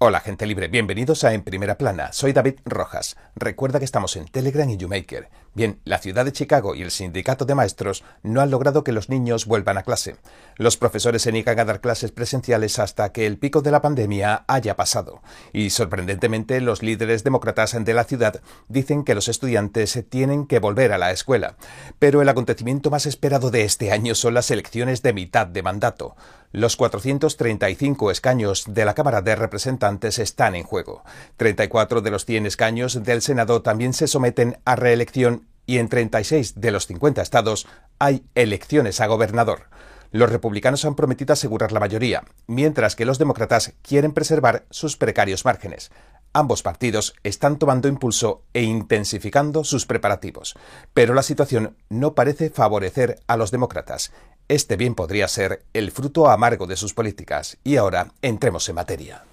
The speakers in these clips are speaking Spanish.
Hola gente libre, bienvenidos a En Primera Plana, soy David Rojas. Recuerda que estamos en Telegram y YouMaker. Bien, la ciudad de Chicago y el sindicato de maestros no han logrado que los niños vuelvan a clase. Los profesores se niegan a dar clases presenciales hasta que el pico de la pandemia haya pasado. Y sorprendentemente los líderes demócratas de la ciudad dicen que los estudiantes tienen que volver a la escuela. Pero el acontecimiento más esperado de este año son las elecciones de mitad de mandato. Los 435 escaños de la Cámara de Representantes están en juego. 34 de los 100 escaños del Senado también se someten a reelección y en 36 de los 50 estados hay elecciones a gobernador. Los republicanos han prometido asegurar la mayoría, mientras que los demócratas quieren preservar sus precarios márgenes. Ambos partidos están tomando impulso e intensificando sus preparativos, pero la situación no parece favorecer a los demócratas. Este bien podría ser el fruto amargo de sus políticas. Y ahora entremos en materia.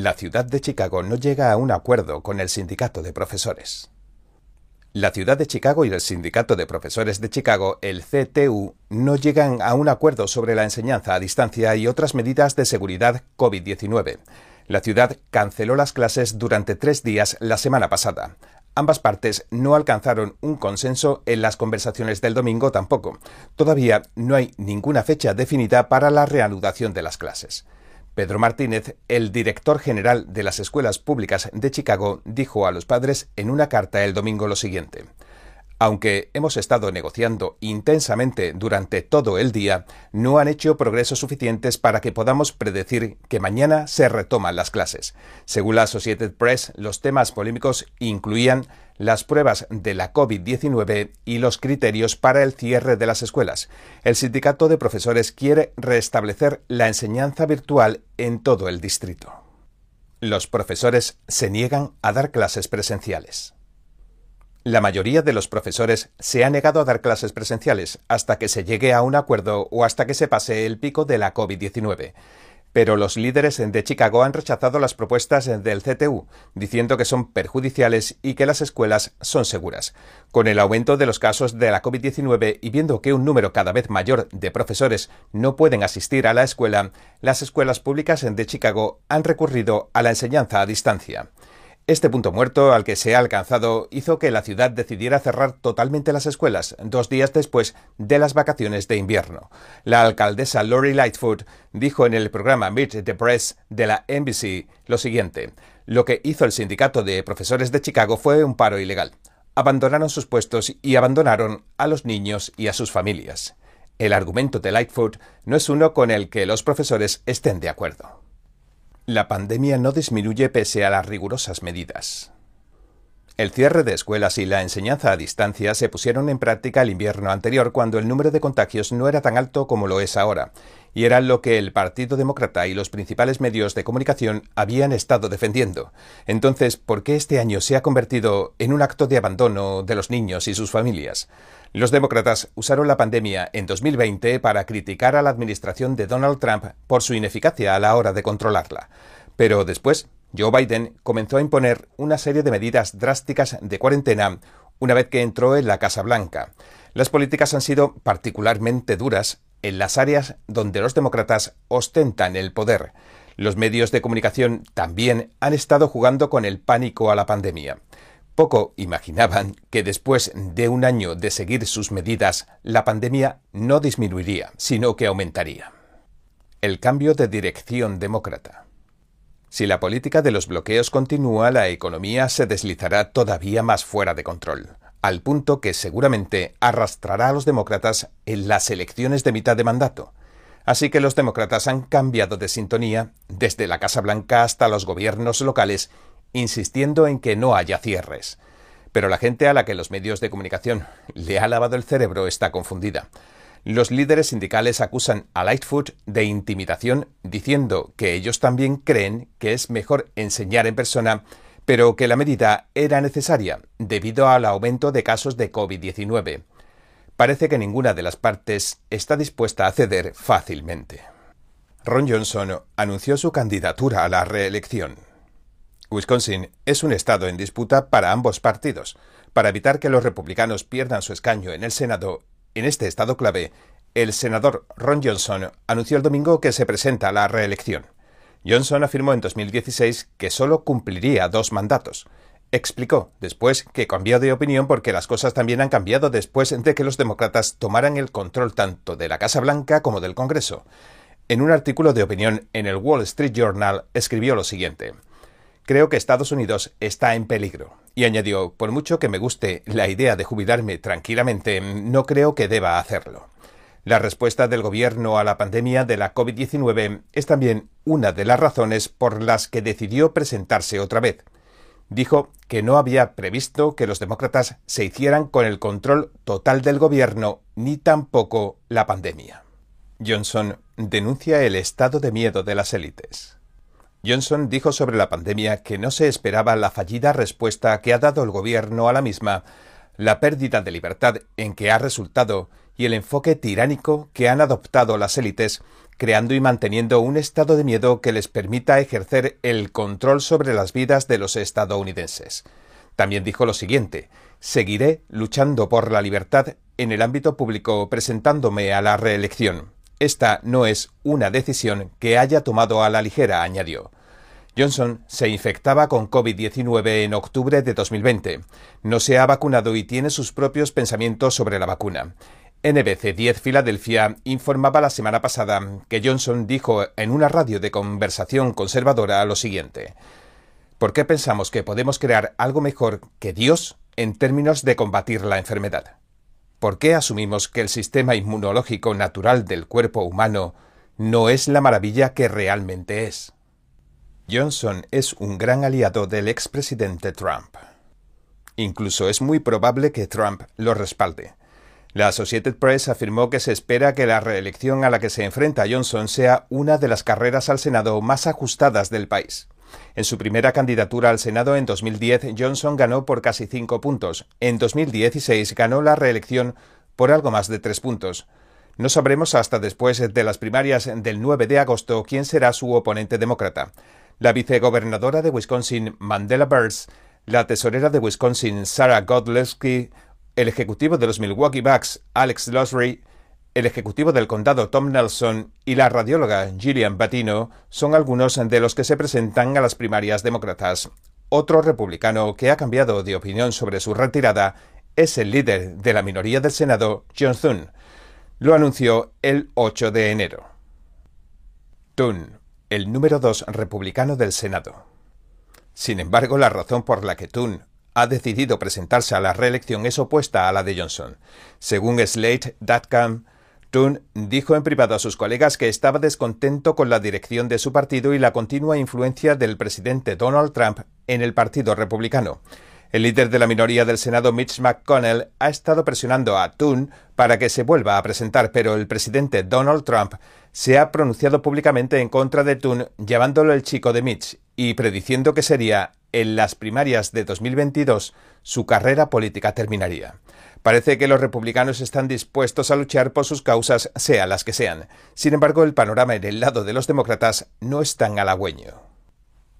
La ciudad de Chicago no llega a un acuerdo con el sindicato de profesores. La ciudad de Chicago y el sindicato de profesores de Chicago, el CTU, no llegan a un acuerdo sobre la enseñanza a distancia y otras medidas de seguridad COVID-19. La ciudad canceló las clases durante tres días la semana pasada. Ambas partes no alcanzaron un consenso en las conversaciones del domingo tampoco. Todavía no hay ninguna fecha definida para la reanudación de las clases. Pedro Martínez, el director general de las escuelas públicas de Chicago, dijo a los padres en una carta el domingo lo siguiente. Aunque hemos estado negociando intensamente durante todo el día, no han hecho progresos suficientes para que podamos predecir que mañana se retoman las clases. Según la Associated Press, los temas polémicos incluían las pruebas de la COVID-19 y los criterios para el cierre de las escuelas. El sindicato de profesores quiere restablecer la enseñanza virtual en todo el distrito. Los profesores se niegan a dar clases presenciales. La mayoría de los profesores se ha negado a dar clases presenciales hasta que se llegue a un acuerdo o hasta que se pase el pico de la COVID-19. Pero los líderes de Chicago han rechazado las propuestas del CTU, diciendo que son perjudiciales y que las escuelas son seguras. Con el aumento de los casos de la COVID-19 y viendo que un número cada vez mayor de profesores no pueden asistir a la escuela, las escuelas públicas de Chicago han recurrido a la enseñanza a distancia. Este punto muerto al que se ha alcanzado hizo que la ciudad decidiera cerrar totalmente las escuelas dos días después de las vacaciones de invierno. La alcaldesa Lori Lightfoot dijo en el programa Meet the Press de la NBC lo siguiente: Lo que hizo el sindicato de profesores de Chicago fue un paro ilegal. Abandonaron sus puestos y abandonaron a los niños y a sus familias. El argumento de Lightfoot no es uno con el que los profesores estén de acuerdo. La pandemia no disminuye pese a las rigurosas medidas. El cierre de escuelas y la enseñanza a distancia se pusieron en práctica el invierno anterior cuando el número de contagios no era tan alto como lo es ahora, y era lo que el Partido Demócrata y los principales medios de comunicación habían estado defendiendo. Entonces, ¿por qué este año se ha convertido en un acto de abandono de los niños y sus familias? Los demócratas usaron la pandemia en 2020 para criticar a la administración de Donald Trump por su ineficacia a la hora de controlarla. Pero después, Joe Biden comenzó a imponer una serie de medidas drásticas de cuarentena una vez que entró en la Casa Blanca. Las políticas han sido particularmente duras en las áreas donde los demócratas ostentan el poder. Los medios de comunicación también han estado jugando con el pánico a la pandemia. Poco imaginaban que después de un año de seguir sus medidas, la pandemia no disminuiría, sino que aumentaría. El cambio de dirección demócrata. Si la política de los bloqueos continúa, la economía se deslizará todavía más fuera de control, al punto que seguramente arrastrará a los demócratas en las elecciones de mitad de mandato. Así que los demócratas han cambiado de sintonía desde la Casa Blanca hasta los gobiernos locales insistiendo en que no haya cierres. Pero la gente a la que los medios de comunicación le ha lavado el cerebro está confundida. Los líderes sindicales acusan a Lightfoot de intimidación diciendo que ellos también creen que es mejor enseñar en persona, pero que la medida era necesaria debido al aumento de casos de COVID-19. Parece que ninguna de las partes está dispuesta a ceder fácilmente. Ron Johnson anunció su candidatura a la reelección. Wisconsin es un estado en disputa para ambos partidos. Para evitar que los republicanos pierdan su escaño en el Senado, en este estado clave, el senador Ron Johnson anunció el domingo que se presenta a la reelección. Johnson afirmó en 2016 que solo cumpliría dos mandatos. Explicó después que cambió de opinión porque las cosas también han cambiado después de que los demócratas tomaran el control tanto de la Casa Blanca como del Congreso. En un artículo de opinión en el Wall Street Journal escribió lo siguiente. Creo que Estados Unidos está en peligro. Y añadió, por mucho que me guste la idea de jubilarme tranquilamente, no creo que deba hacerlo. La respuesta del gobierno a la pandemia de la COVID-19 es también una de las razones por las que decidió presentarse otra vez dijo que no había previsto que los demócratas se hicieran con el control total del gobierno ni tampoco la pandemia. Johnson denuncia el estado de miedo de las élites. Johnson dijo sobre la pandemia que no se esperaba la fallida respuesta que ha dado el gobierno a la misma, la pérdida de libertad en que ha resultado y el enfoque tiránico que han adoptado las élites creando y manteniendo un estado de miedo que les permita ejercer el control sobre las vidas de los estadounidenses. También dijo lo siguiente Seguiré luchando por la libertad en el ámbito público presentándome a la reelección. Esta no es una decisión que haya tomado a la ligera, añadió. Johnson se infectaba con COVID-19 en octubre de 2020. No se ha vacunado y tiene sus propios pensamientos sobre la vacuna. NBC 10 Filadelfia informaba la semana pasada que Johnson dijo en una radio de conversación conservadora lo siguiente. ¿Por qué pensamos que podemos crear algo mejor que Dios en términos de combatir la enfermedad? ¿Por qué asumimos que el sistema inmunológico natural del cuerpo humano no es la maravilla que realmente es? Johnson es un gran aliado del expresidente Trump. Incluso es muy probable que Trump lo respalde. La Associated Press afirmó que se espera que la reelección a la que se enfrenta Johnson sea una de las carreras al Senado más ajustadas del país. En su primera candidatura al Senado en 2010, Johnson ganó por casi cinco puntos. En 2016 ganó la reelección por algo más de tres puntos. No sabremos hasta después de las primarias del 9 de agosto quién será su oponente demócrata. La vicegobernadora de Wisconsin, Mandela Burns, la tesorera de Wisconsin, Sarah Godlewski, el ejecutivo de los Milwaukee Bucks, Alex Losry, el ejecutivo del condado Tom Nelson y la radióloga Gillian Batino son algunos de los que se presentan a las primarias demócratas. Otro republicano que ha cambiado de opinión sobre su retirada es el líder de la minoría del Senado, John Thune. Lo anunció el 8 de enero. Thune, el número dos republicano del Senado. Sin embargo, la razón por la que Thune ha decidido presentarse a la reelección es opuesta a la de Johnson. Según Slate.com, Toon dijo en privado a sus colegas que estaba descontento con la dirección de su partido y la continua influencia del presidente Donald Trump en el Partido Republicano. El líder de la minoría del Senado, Mitch McConnell, ha estado presionando a Toon para que se vuelva a presentar, pero el presidente Donald Trump se ha pronunciado públicamente en contra de Toon, llamándolo el chico de Mitch y prediciendo que sería en las primarias de 2022 su carrera política terminaría. Parece que los republicanos están dispuestos a luchar por sus causas, sean las que sean. Sin embargo, el panorama en el lado de los demócratas no es tan halagüeño.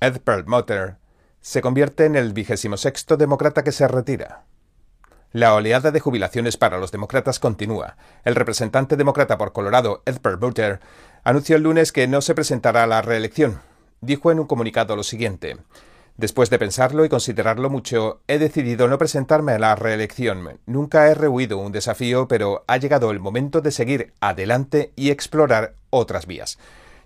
Ed Perlmutter se convierte en el vigésimo sexto demócrata que se retira. La oleada de jubilaciones para los demócratas continúa. El representante demócrata por Colorado, Ed Perlmutter, anunció el lunes que no se presentará a la reelección. Dijo en un comunicado lo siguiente. Después de pensarlo y considerarlo mucho, he decidido no presentarme a la reelección. Nunca he rehuido un desafío, pero ha llegado el momento de seguir adelante y explorar otras vías.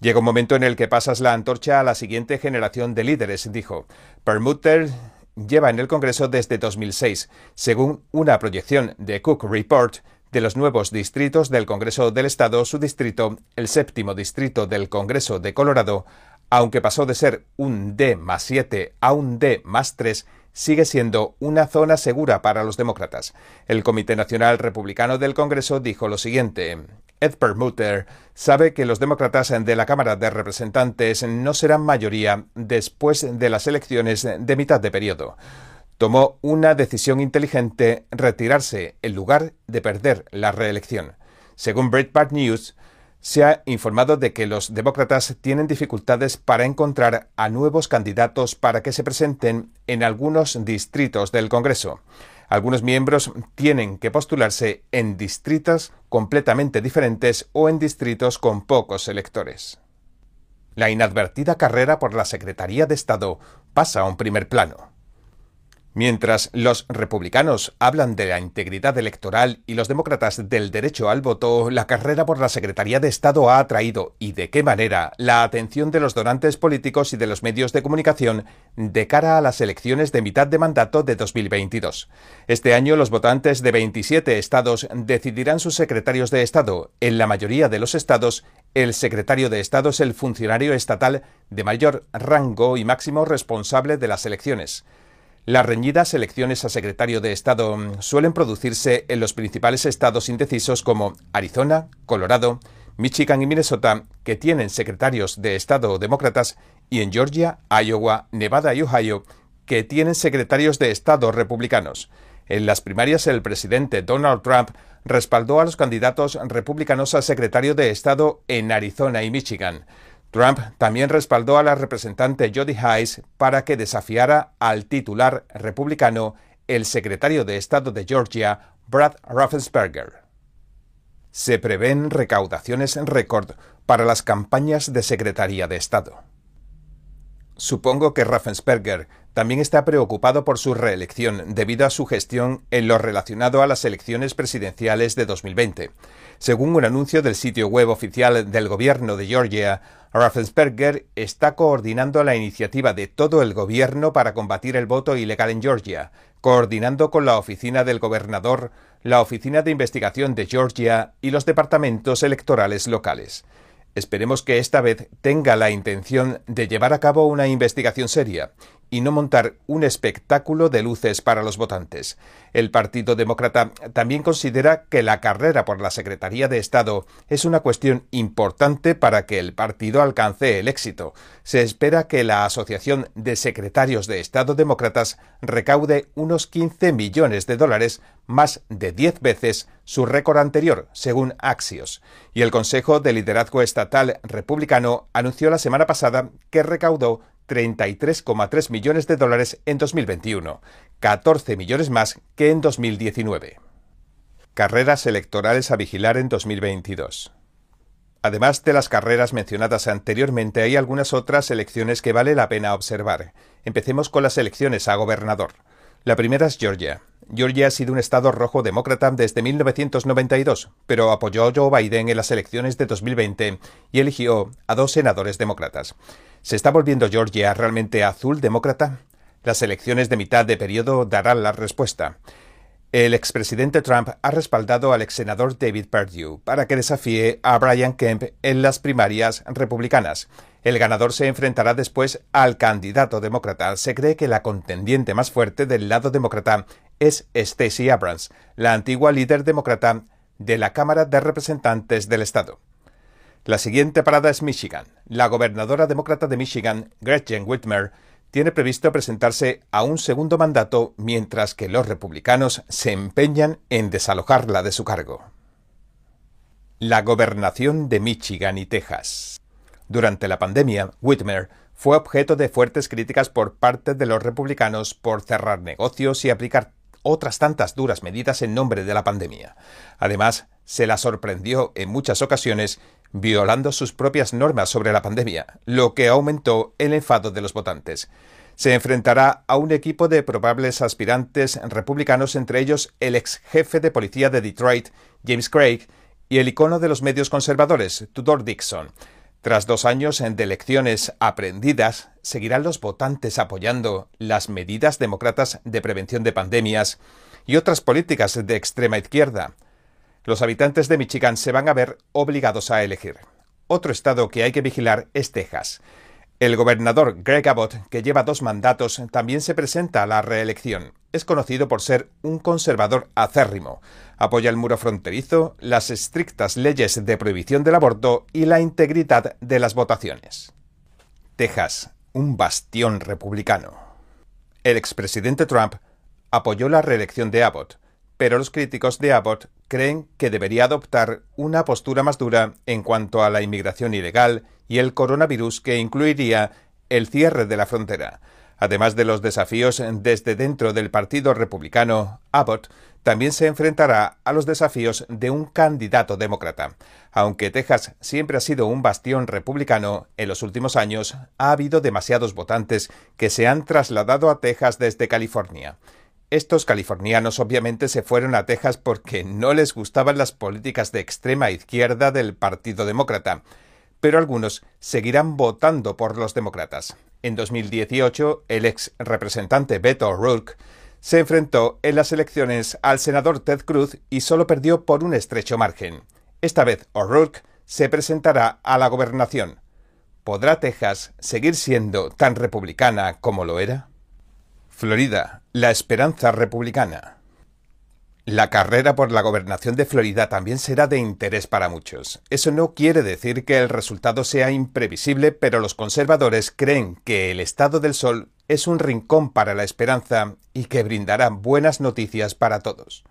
Llega un momento en el que pasas la antorcha a la siguiente generación de líderes, dijo. Permuter lleva en el Congreso desde 2006. Según una proyección de Cook Report, de los nuevos distritos del Congreso del Estado, su distrito, el séptimo distrito del Congreso de Colorado, aunque pasó de ser un D más 7 a un D más 3, sigue siendo una zona segura para los demócratas. El Comité Nacional Republicano del Congreso dijo lo siguiente. Ed Permuter sabe que los demócratas de la Cámara de Representantes no serán mayoría después de las elecciones de mitad de periodo. Tomó una decisión inteligente retirarse en lugar de perder la reelección. Según Breitbart News, se ha informado de que los demócratas tienen dificultades para encontrar a nuevos candidatos para que se presenten en algunos distritos del Congreso. Algunos miembros tienen que postularse en distritos completamente diferentes o en distritos con pocos electores. La inadvertida carrera por la Secretaría de Estado pasa a un primer plano. Mientras los republicanos hablan de la integridad electoral y los demócratas del derecho al voto, la carrera por la Secretaría de Estado ha atraído, y de qué manera, la atención de los donantes políticos y de los medios de comunicación de cara a las elecciones de mitad de mandato de 2022. Este año los votantes de 27 estados decidirán sus secretarios de Estado. En la mayoría de los estados, el secretario de Estado es el funcionario estatal de mayor rango y máximo responsable de las elecciones. Las reñidas elecciones a secretario de Estado suelen producirse en los principales estados indecisos como Arizona, Colorado, Michigan y Minnesota, que tienen secretarios de Estado demócratas, y en Georgia, Iowa, Nevada y Ohio, que tienen secretarios de Estado republicanos. En las primarias, el presidente Donald Trump respaldó a los candidatos republicanos a secretario de Estado en Arizona y Michigan. Trump también respaldó a la representante Jody Hayes para que desafiara al titular republicano, el secretario de Estado de Georgia, Brad Raffensperger. Se prevén recaudaciones en récord para las campañas de Secretaría de Estado. Supongo que Raffensperger también está preocupado por su reelección debido a su gestión en lo relacionado a las elecciones presidenciales de 2020. Según un anuncio del sitio web oficial del gobierno de Georgia, Raffensperger está coordinando la iniciativa de todo el gobierno para combatir el voto ilegal en Georgia, coordinando con la oficina del gobernador, la oficina de investigación de Georgia y los departamentos electorales locales. Esperemos que esta vez tenga la intención de llevar a cabo una investigación seria y no montar un espectáculo de luces para los votantes. El Partido Demócrata también considera que la carrera por la Secretaría de Estado es una cuestión importante para que el partido alcance el éxito. Se espera que la Asociación de Secretarios de Estado Demócratas recaude unos 15 millones de dólares, más de 10 veces su récord anterior, según Axios. Y el Consejo de Liderazgo Estatal Republicano anunció la semana pasada que recaudó 33,3 millones de dólares en 2021, 14 millones más que en 2019. Carreras electorales a vigilar en 2022. Además de las carreras mencionadas anteriormente, hay algunas otras elecciones que vale la pena observar. Empecemos con las elecciones a gobernador. La primera es Georgia. Georgia ha sido un estado rojo demócrata desde 1992, pero apoyó a Joe Biden en las elecciones de 2020 y eligió a dos senadores demócratas. ¿Se está volviendo Georgia realmente azul demócrata? Las elecciones de mitad de periodo darán la respuesta. El expresidente Trump ha respaldado al ex senador David Perdue para que desafíe a Brian Kemp en las primarias republicanas. El ganador se enfrentará después al candidato demócrata. Se cree que la contendiente más fuerte del lado demócrata es Stacey Abrams, la antigua líder demócrata de la Cámara de Representantes del Estado. La siguiente parada es Michigan. La gobernadora demócrata de Michigan, Gretchen Whitmer, tiene previsto presentarse a un segundo mandato mientras que los republicanos se empeñan en desalojarla de su cargo. La gobernación de Michigan y Texas. Durante la pandemia, Whitmer fue objeto de fuertes críticas por parte de los republicanos por cerrar negocios y aplicar otras tantas duras medidas en nombre de la pandemia. Además, se la sorprendió en muchas ocasiones violando sus propias normas sobre la pandemia, lo que aumentó el enfado de los votantes. Se enfrentará a un equipo de probables aspirantes republicanos, entre ellos el ex jefe de policía de Detroit, James Craig, y el icono de los medios conservadores, Tudor Dixon. Tras dos años de elecciones aprendidas, seguirán los votantes apoyando las medidas demócratas de prevención de pandemias y otras políticas de extrema izquierda los habitantes de Michigan se van a ver obligados a elegir. Otro estado que hay que vigilar es Texas. El gobernador Greg Abbott, que lleva dos mandatos, también se presenta a la reelección. Es conocido por ser un conservador acérrimo. Apoya el muro fronterizo, las estrictas leyes de prohibición del aborto y la integridad de las votaciones. Texas, un bastión republicano. El expresidente Trump apoyó la reelección de Abbott, pero los críticos de Abbott creen que debería adoptar una postura más dura en cuanto a la inmigración ilegal y el coronavirus que incluiría el cierre de la frontera. Además de los desafíos desde dentro del Partido Republicano, Abbott también se enfrentará a los desafíos de un candidato demócrata. Aunque Texas siempre ha sido un bastión republicano, en los últimos años ha habido demasiados votantes que se han trasladado a Texas desde California. Estos californianos obviamente se fueron a Texas porque no les gustaban las políticas de extrema izquierda del Partido Demócrata, pero algunos seguirán votando por los demócratas. En 2018, el ex representante Beto O'Rourke se enfrentó en las elecciones al senador Ted Cruz y solo perdió por un estrecho margen. Esta vez O'Rourke se presentará a la gobernación. ¿Podrá Texas seguir siendo tan republicana como lo era? Florida, la esperanza republicana. La carrera por la gobernación de Florida también será de interés para muchos. Eso no quiere decir que el resultado sea imprevisible, pero los conservadores creen que el estado del sol es un rincón para la esperanza y que brindará buenas noticias para todos.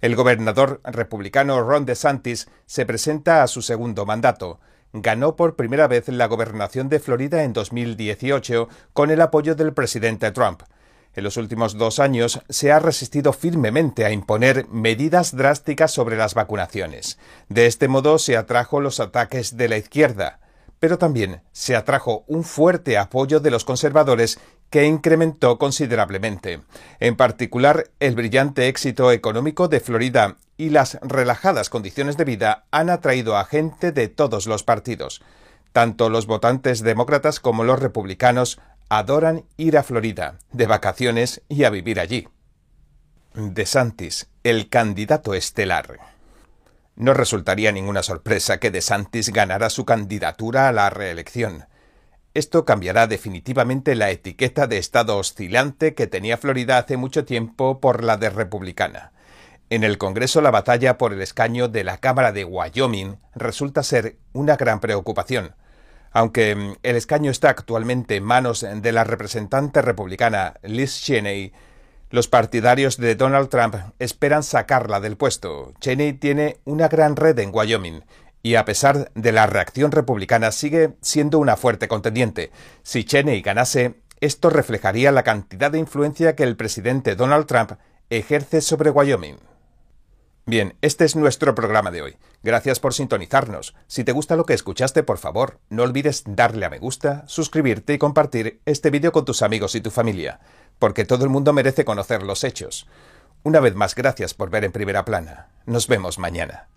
El gobernador republicano Ron DeSantis se presenta a su segundo mandato. Ganó por primera vez la gobernación de Florida en 2018 con el apoyo del presidente Trump. En los últimos dos años se ha resistido firmemente a imponer medidas drásticas sobre las vacunaciones. De este modo se atrajo los ataques de la izquierda, pero también se atrajo un fuerte apoyo de los conservadores que incrementó considerablemente. En particular, el brillante éxito económico de Florida y las relajadas condiciones de vida han atraído a gente de todos los partidos. Tanto los votantes demócratas como los republicanos adoran ir a Florida, de vacaciones y a vivir allí. De Santis, el candidato estelar. No resultaría ninguna sorpresa que De Santis ganara su candidatura a la reelección. Esto cambiará definitivamente la etiqueta de estado oscilante que tenía Florida hace mucho tiempo por la de republicana. En el Congreso la batalla por el escaño de la Cámara de Wyoming resulta ser una gran preocupación. Aunque mm, el escaño está actualmente en manos de la representante republicana Liz Cheney, los partidarios de Donald Trump esperan sacarla del puesto. Cheney tiene una gran red en Wyoming y a pesar de la reacción republicana sigue siendo una fuerte contendiente. Si Cheney ganase, esto reflejaría la cantidad de influencia que el presidente Donald Trump ejerce sobre Wyoming. Bien, este es nuestro programa de hoy. Gracias por sintonizarnos. Si te gusta lo que escuchaste, por favor, no olvides darle a me gusta, suscribirte y compartir este vídeo con tus amigos y tu familia, porque todo el mundo merece conocer los hechos. Una vez más, gracias por ver en primera plana. Nos vemos mañana.